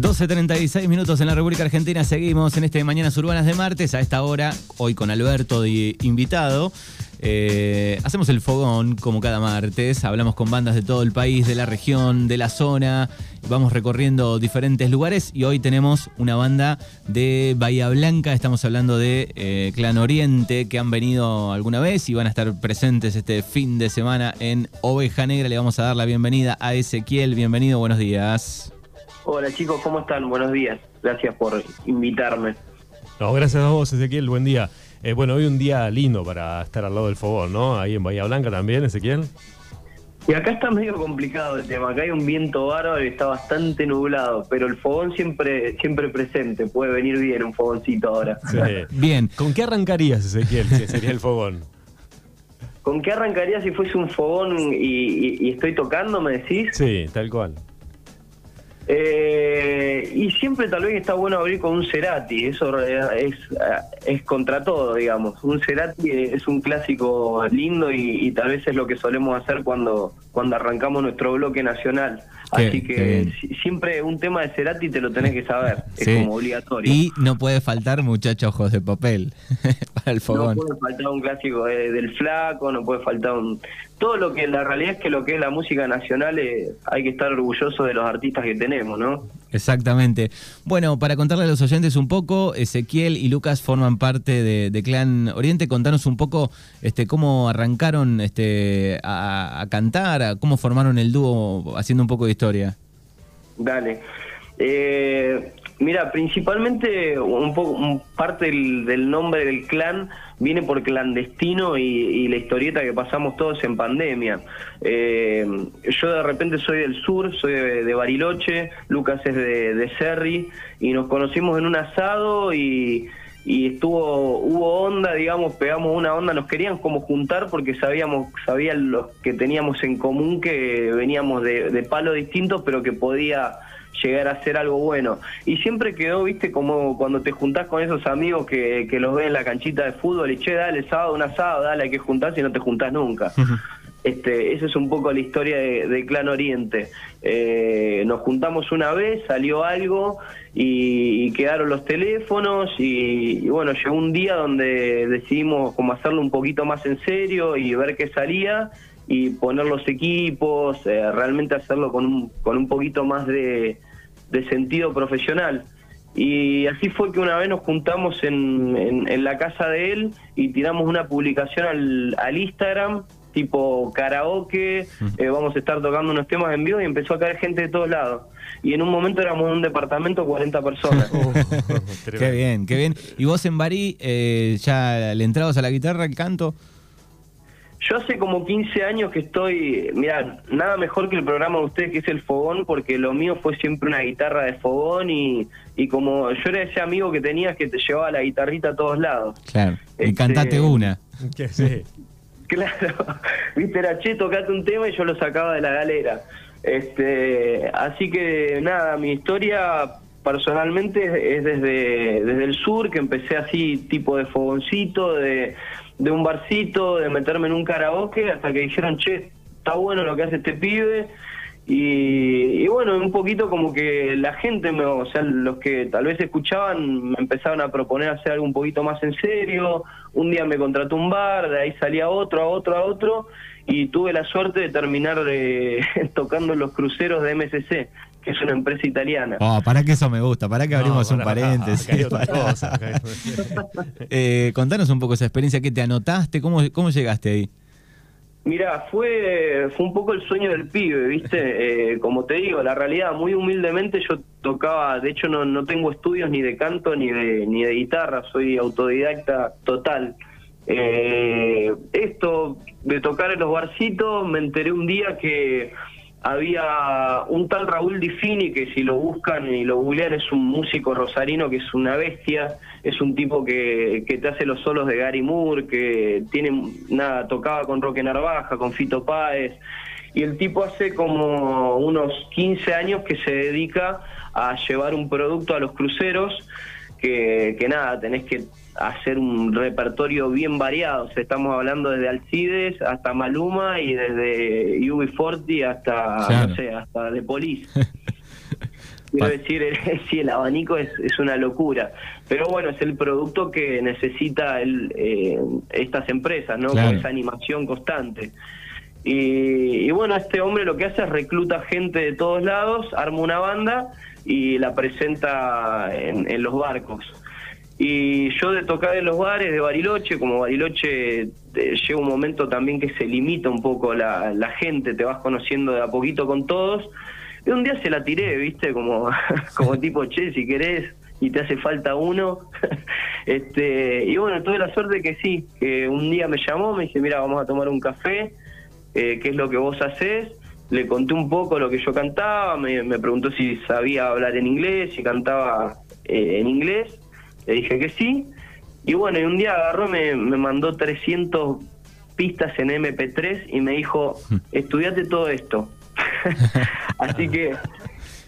12.36 minutos en la República Argentina. Seguimos en este Mañanas Urbanas de martes. A esta hora, hoy con Alberto de invitado. Eh, hacemos el fogón como cada martes. Hablamos con bandas de todo el país, de la región, de la zona. Vamos recorriendo diferentes lugares. Y hoy tenemos una banda de Bahía Blanca. Estamos hablando de eh, Clan Oriente, que han venido alguna vez y van a estar presentes este fin de semana en Oveja Negra. Le vamos a dar la bienvenida a Ezequiel. Bienvenido, buenos días. Hola chicos, ¿cómo están? Buenos días. Gracias por invitarme. No, gracias a vos, Ezequiel. Buen día. Eh, bueno, hoy un día lindo para estar al lado del fogón, ¿no? Ahí en Bahía Blanca también, Ezequiel. Y acá está medio complicado el tema. Acá hay un viento bárbaro y está bastante nublado, pero el fogón siempre siempre presente. Puede venir bien un fogoncito ahora. Sí. bien. ¿Con qué arrancarías, Ezequiel, si sería el fogón? ¿Con qué arrancaría si fuese un fogón y, y estoy tocando, me decís? Sí, tal cual. Eh, y siempre tal vez está bueno abrir con un Cerati, eso es, es contra todo, digamos. Un Cerati es un clásico lindo y, y, tal vez es lo que solemos hacer cuando, cuando arrancamos nuestro bloque nacional. Así que siempre un tema de Cerati te lo tenés que saber, es como obligatorio. Y no puede faltar muchachos ojos de papel el fogón. No puede faltar un clásico del flaco, no puede faltar un... Todo lo que la realidad es que lo que es la música nacional eh, hay que estar orgulloso de los artistas que tenemos, ¿no? Exactamente. Bueno, para contarle a los oyentes un poco, Ezequiel y Lucas forman parte de, Clan Oriente. Contanos un poco este, cómo arrancaron este, a, a cantar, cómo formaron el dúo, haciendo un poco de historia. Dale. Eh, mira, principalmente un poco parte del, nombre del clan viene por clandestino y, la historieta que pasamos todos en pandemia. Eh, yo de repente soy del sur, soy de, Bariloche, Lucas es de, de Cerri y nos conocimos en un asado y y estuvo hubo onda digamos pegamos una onda nos querían como juntar porque sabíamos sabían los que teníamos en común que veníamos de, de palos distintos pero que podía llegar a ser algo bueno. Y siempre quedó viste como cuando te juntás con esos amigos que, que los ves en la canchita de fútbol y che dale sábado un asado dale hay que juntarse y no te juntás nunca Este, esa es un poco la historia de, Clan Oriente. Eh, nos juntamos una vez, salió algo y, quedaron los teléfonos y, bueno, llegó un día donde decidimos como hacerlo un poquito más en serio y ver qué salía y poner los equipos, eh, realmente hacerlo con un, con un poquito más de, sentido profesional. Y así fue que una vez nos juntamos en, en, la casa de él y tiramos una publicación al, al Instagram tipo karaoke, eh, vamos a estar tocando unos temas en vivo y empezó a caer gente de todos lados. Y en un momento éramos un departamento 40 personas. qué bien, qué bien. ¿Y vos en Bari eh, ya le entrabas a la guitarra, al canto? Yo hace como 15 años que estoy, mira, nada mejor que el programa de ustedes que es el fogón, porque lo mío fue siempre una guitarra de fogón y, y como yo era ese amigo que tenías que te llevaba la guitarrita a todos lados. Claro, y este, cantate una. Que sí. Claro, viste, era che, tocate un tema y yo lo sacaba de la galera. Este, así que nada, mi historia personalmente es desde, desde el sur, que empecé así tipo de fogoncito, de, de un barcito, de meterme en un karaoke, hasta que dijeron, che, está bueno lo que hace este pibe, y, bueno, un poquito como que la gente, me, o sea, los que tal vez escuchaban, me empezaron a proponer hacer algo un poquito más en serio. Un día me contrató un bar, de ahí salía otro, a otro, a otro, y tuve la suerte de terminar eh, tocando los cruceros de MSC, que es una empresa italiana. Oh, para que eso me gusta, para que abrimos un paréntesis. eh, contanos un poco esa experiencia que te anotaste, cómo, cómo llegaste ahí. Mira, fue, fue un poco el sueño del pibe, ¿viste? Eh, como te digo, la realidad, muy humildemente yo tocaba, de hecho no, no tengo estudios ni de canto ni de, ni de guitarra, soy autodidacta total. Eh, esto de tocar en los barcitos, me enteré un día que había un tal Raúl Difini que si lo buscan y lo googlean es un músico rosarino que es una bestia, es un tipo que, que te hace los solos de Gary Moore, que tiene nada, tocaba con Roque Narvaja, con Fito Páez, y el tipo hace como unos 15 años que se dedica a llevar un producto a los cruceros, que, que nada, tenés que hacer un repertorio bien variado. estamos hablando desde Alcides hasta Maluma y desde UB40 hasta, no sé, hasta The Police. Quiero decir, sí, el abanico es, es, una locura. Pero bueno, es el producto que necesita el, eh, estas empresas, ¿no? Con esa animación constante. Y, y, bueno, este hombre lo que hace es recluta gente de todos lados, arma una banda y la presenta en, en los barcos. Y yo de tocar en los bares de Bariloche, como Bariloche eh, llega un momento también que se limita un poco la, la gente, te vas conociendo de a poquito con todos. Y un día se la tiré, viste, como, como tipo, che, si querés y te hace falta uno. este Y bueno, tuve la suerte que sí, que un día me llamó, me dice, mira, vamos a tomar un café, eh, ¿qué es lo que vos hacés? Le conté un poco lo que yo cantaba, me, me preguntó si sabía hablar en inglés, si cantaba eh, en inglés le dije que sí. Y bueno, y un día agarró, me, me mandó 300 pistas en MP3 y me dijo, estudiate todo esto. Así que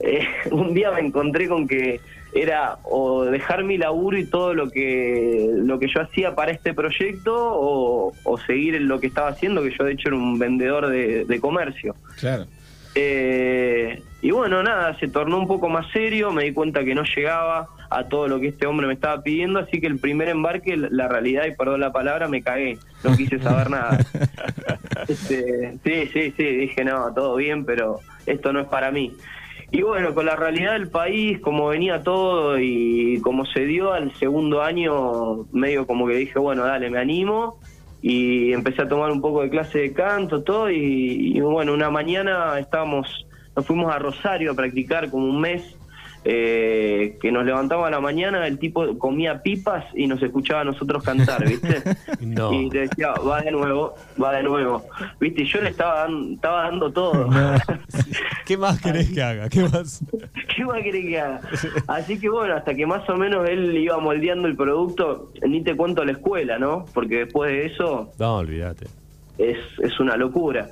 eh, un día me encontré con que era o dejar mi laburo y todo lo que lo que yo hacía para este proyecto o, seguir en lo que estaba haciendo, que yo de hecho era un vendedor de, de comercio. Claro. Eh, y bueno, nada, se tornó un poco más serio, me di cuenta que no llegaba a todo lo que este hombre me estaba pidiendo, así que el primer embarque, la realidad, y perdón la palabra, me cagué, no quise saber nada. Este, sí, sí, sí, dije, no, todo bien, pero esto no es para mí. Y bueno, con la realidad del país, como venía todo y como se dio al segundo año, medio como que dije, bueno, dale, me animo y empecé a tomar un poco de clase de canto, todo, y, bueno, una mañana estábamos, nos fuimos a Rosario a practicar como un mes, eh, que nos levantaba a la mañana, el tipo comía pipas y nos escuchaba a nosotros cantar, ¿viste? Y te decía, va de nuevo, va de nuevo. ¿Viste? Y yo le estaba, dando, estaba dando todo. ¿Qué más querés que haga? ¿Qué más? ¿Qué más querés que haga? Así que bueno, hasta que más o menos él iba moldeando el producto, ni te cuento la escuela, ¿no? Porque después de eso... No, olvídate. Es, es una locura.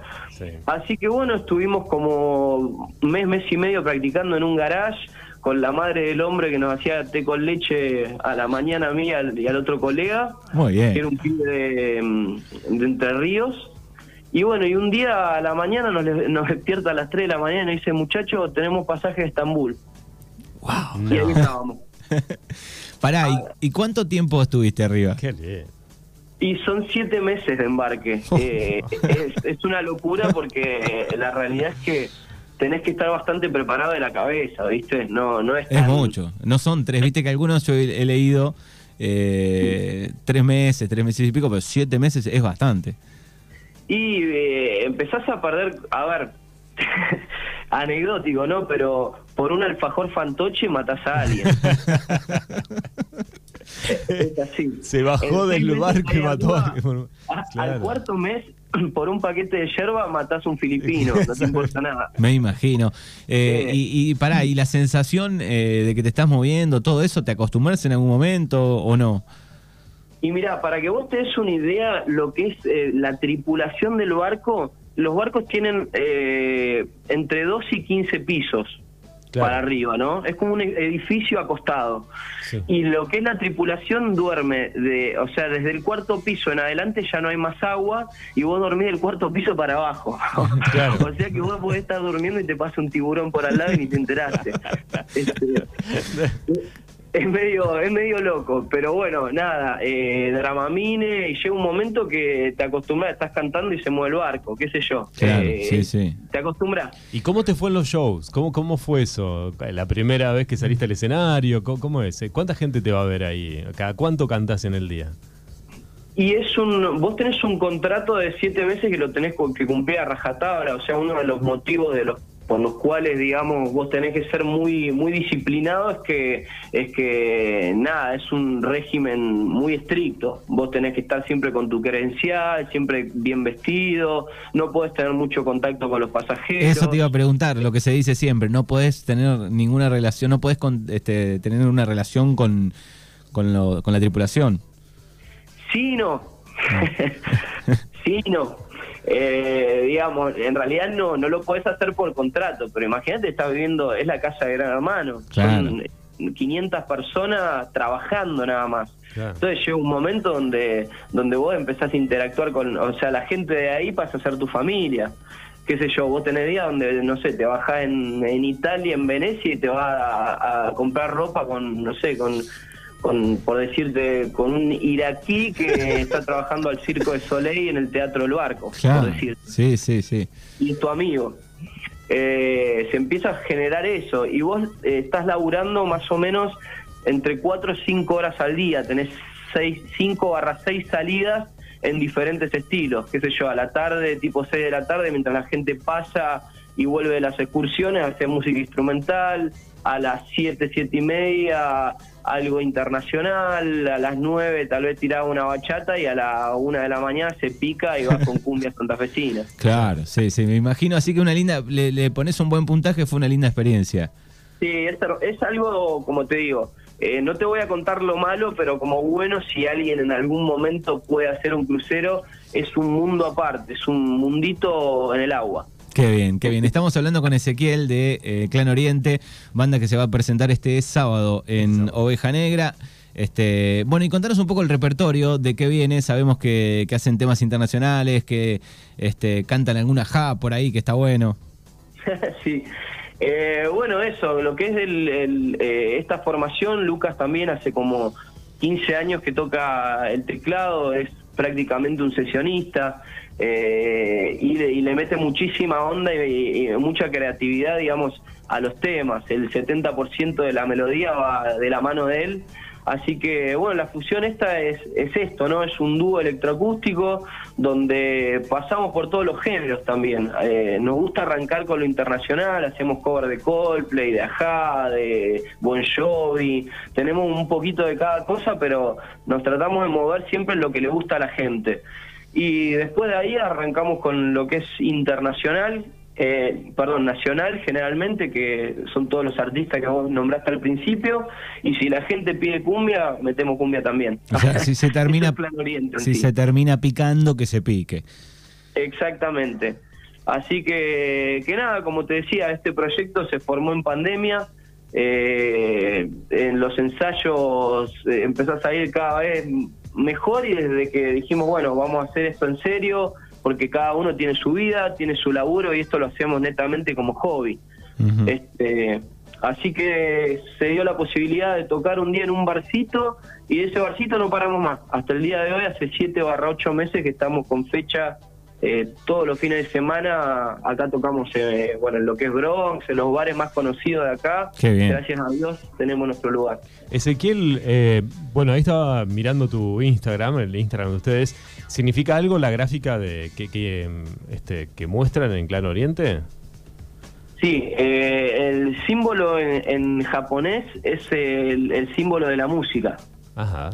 Así que bueno, estuvimos como mes, mes y medio practicando en un garage con la madre del hombre que nos hacía té con leche a la mañana a mí y al, otro colega. Muy bien. Que era un pibe de, mm, de Entre Ríos. Y bueno, y un día a la mañana nos, nos despierta a las 3 de la mañana y dice, muchacho, tenemos pasaje a Estambul. ¡Wow! Y ahí estábamos. Pará, ¿y, cuánto tiempo estuviste arriba? Qué bien. Y son siete meses de embarque. Eh, es, es, una locura porque la realidad es que tenés que estar bastante preparado de la cabeza, ¿viste? No, no es, es mucho. No son tres, viste que algunos yo he, leído eh, tres meses, tres meses y pico, pero siete meses es bastante. Y eh, empezás a perder, a ver, anecdótico, ¿no? Pero por un alfajor fantoche matas a alguien. es así. Se bajó del barco y mató a alguien. Al cuarto mes por un paquete de yerba matás a un filipino, no te importa nada. Me imagino. Eh, y, y pará, ¿y la sensación eh, de que te estás moviendo, todo eso, te acostumbras en algún momento o no? Y mira, para que vos te des una idea, lo que es eh, la tripulación del barco, los barcos tienen entre 2 y 15 pisos para arriba, ¿no? Es como un edificio acostado. Y lo que es la tripulación duerme, de, o sea, desde el cuarto piso en adelante ya no hay más agua y vos dormís del cuarto piso para abajo. o sea que vos podés estar durmiendo y te pasa un tiburón por al lado y ni te enteraste. Este, es medio, es medio loco, pero bueno, nada, eh, Dramamine, y llega un momento que te acostumbras, estás cantando y se mueve el barco, qué sé yo. Claro, eh, sí, sí. Te acostumbras. ¿Y cómo te fue en los shows? ¿Cómo, ¿Cómo fue eso? ¿La primera vez que saliste al escenario? ¿Cómo, es? ¿Cuánta gente te va a ver ahí? ¿Cada cuánto cantás en el día? Y es un, vos tenés un contrato de siete meses que lo tenés que cumplir a rajatabla, o sea, uno de los motivos de los por los cuales, digamos, vos tenés que ser muy muy disciplinado es que es que nada, es un régimen muy estricto. Vos tenés que estar siempre con tu credencial, siempre bien vestido, no podés tener mucho contacto con los pasajeros. Eso te iba a preguntar, lo que se dice siempre, no podés tener ninguna relación, no podés este, tener una relación con con, lo, con la tripulación. Sí, no. sí, no eh, digamos, en realidad no, no lo puedes hacer por contrato, pero imagínate, estás viviendo, es la casa de Gran Hermano, son 500 personas trabajando nada más. Entonces llega un momento donde, donde vos empezás a interactuar con, o sea, la gente de ahí pasa a ser tu familia. qué sé yo, vos tenés días donde, no sé, te bajás en, en Italia, en Venecia y te vas a, a comprar ropa con, no sé, con, con, por decirte, con un iraquí que está trabajando al Circo de Soleil en el Teatro del Barco, Claro. por decir. Sí, sí, sí. Y tu amigo. Eh, se empieza a generar eso y vos eh, estás laburando más o menos entre 4 o 5 horas al día, tenés 5 barra 6 salidas en diferentes estilos, qué sé yo, a la tarde, tipo 6 de la tarde, mientras la gente pasa y vuelve de las excursiones, hacer música instrumental, a las 7, 7 y media algo internacional, a las 9 tal vez tiraba una bachata y a la 1 de la mañana se pica y vas con cumbia santafesina. Claro, sí, sí, me imagino. Así que una linda, le, le pones un buen puntaje, fue una linda experiencia. Sí, es, es algo, como te digo, eh, no te voy a contar lo malo, pero como bueno, si alguien en algún momento puede hacer un crucero, es un mundo aparte, es un mundito en el agua. Qué bien, qué bien. Estamos hablando con Ezequiel de eh, Clan Oriente, banda que se va a presentar este sábado en Oveja Negra. Este, bueno, y contanos un poco el repertorio de qué viene. Sabemos que, que hacen temas internacionales, que este, cantan alguna ja por ahí, que está bueno. sí. Eh, bueno, eso, lo que es el, el, eh, esta formación, Lucas también hace como 15 años que toca el teclado, es prácticamente un sesionista eh, y, y, le, mete muchísima onda y, y, mucha creatividad, digamos, a los temas. El 70% de la melodía va de la mano de él. Así que, bueno, la fusión esta es, es esto, ¿no? Es un dúo electroacústico donde pasamos por todos los géneros también. Eh, nos gusta arrancar con lo internacional, hacemos cover de Coldplay, de Aja, de Bon Jovi, tenemos un poquito de cada cosa, pero nos tratamos de mover siempre en lo que le gusta a la gente. Y después de ahí arrancamos con lo que es internacional, eh, perdón, nacional generalmente, que son todos los artistas que vos nombraste al principio, y si la gente pide cumbia, metemos cumbia también. O sea, si se termina, oriente, si sí. se termina picando, que se pique. Exactamente. Así que, que nada, como te decía, este proyecto se formó en pandemia. Eh, en los ensayos eh, empezás a ir cada vez mejor y desde que dijimos, bueno, vamos a hacer esto en serio, porque cada uno tiene su vida, tiene su laburo y esto lo hacemos netamente como hobby. Uh -huh. este, así que se dio la posibilidad de tocar un día en un barcito y de ese barcito no paramos más. Hasta el día de hoy, hace 7 barra 8 meses que estamos con fecha eh, todos los fines de semana. Acá tocamos eh, bueno, en lo que es Bronx, en los bares más conocidos de acá. Gracias a Dios tenemos nuestro lugar. Ezequiel, eh, bueno, ahí estaba mirando tu Instagram, el Instagram de ustedes. ¿Significa algo la gráfica de que, que, este, que muestran en Clan Oriente? Sí, eh, el símbolo en, en, japonés es el, el, símbolo de la música. Ajá.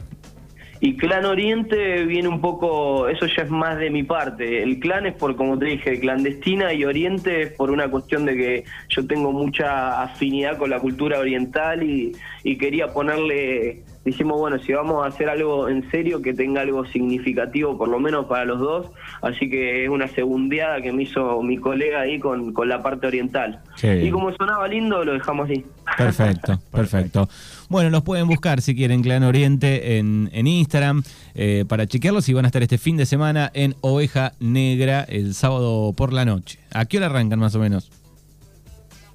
Y Clan Oriente viene un poco, eso ya es más de mi parte. El clan es por, como te dije, clandestina y Oriente es por una cuestión de que yo tengo mucha afinidad con la cultura oriental y, y quería ponerle, dijimos, bueno, si vamos a hacer algo en serio que tenga algo significativo, por lo menos para los dos. Así que es una segundeada que me hizo mi colega ahí con, con la parte oriental. Y como sonaba lindo, lo dejamos así. Perfecto, perfecto. Bueno, los pueden buscar si quieren Clan Oriente en, en Instagram eh, para chequearlos y van a estar este fin de semana en Oveja Negra el sábado por la noche. ¿A qué hora arrancan más o menos?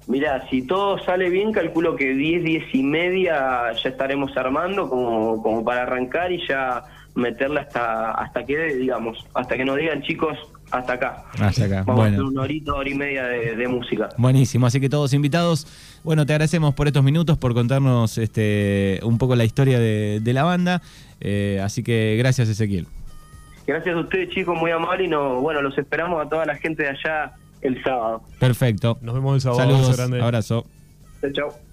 Mirá, si todo sale bien, calculo que 10, 10 y media ya estaremos armando como, como para arrancar y ya meterla hasta hasta que, digamos, hasta que nos digan chicos, hasta acá. Hasta acá, Vamos bueno. a hacer una horita, hora y media de, de, música. Buenísimo, así que todos invitados. Bueno, te agradecemos por estos minutos, por contarnos este un poco la historia de, de la banda. Eh, así que gracias, Ezequiel. Gracias a ustedes, chicos, muy amables. Y no, bueno, los esperamos a toda la gente de allá el sábado. Perfecto. Nos vemos el sábado. Saludos, grande. abrazo. Chao, chao.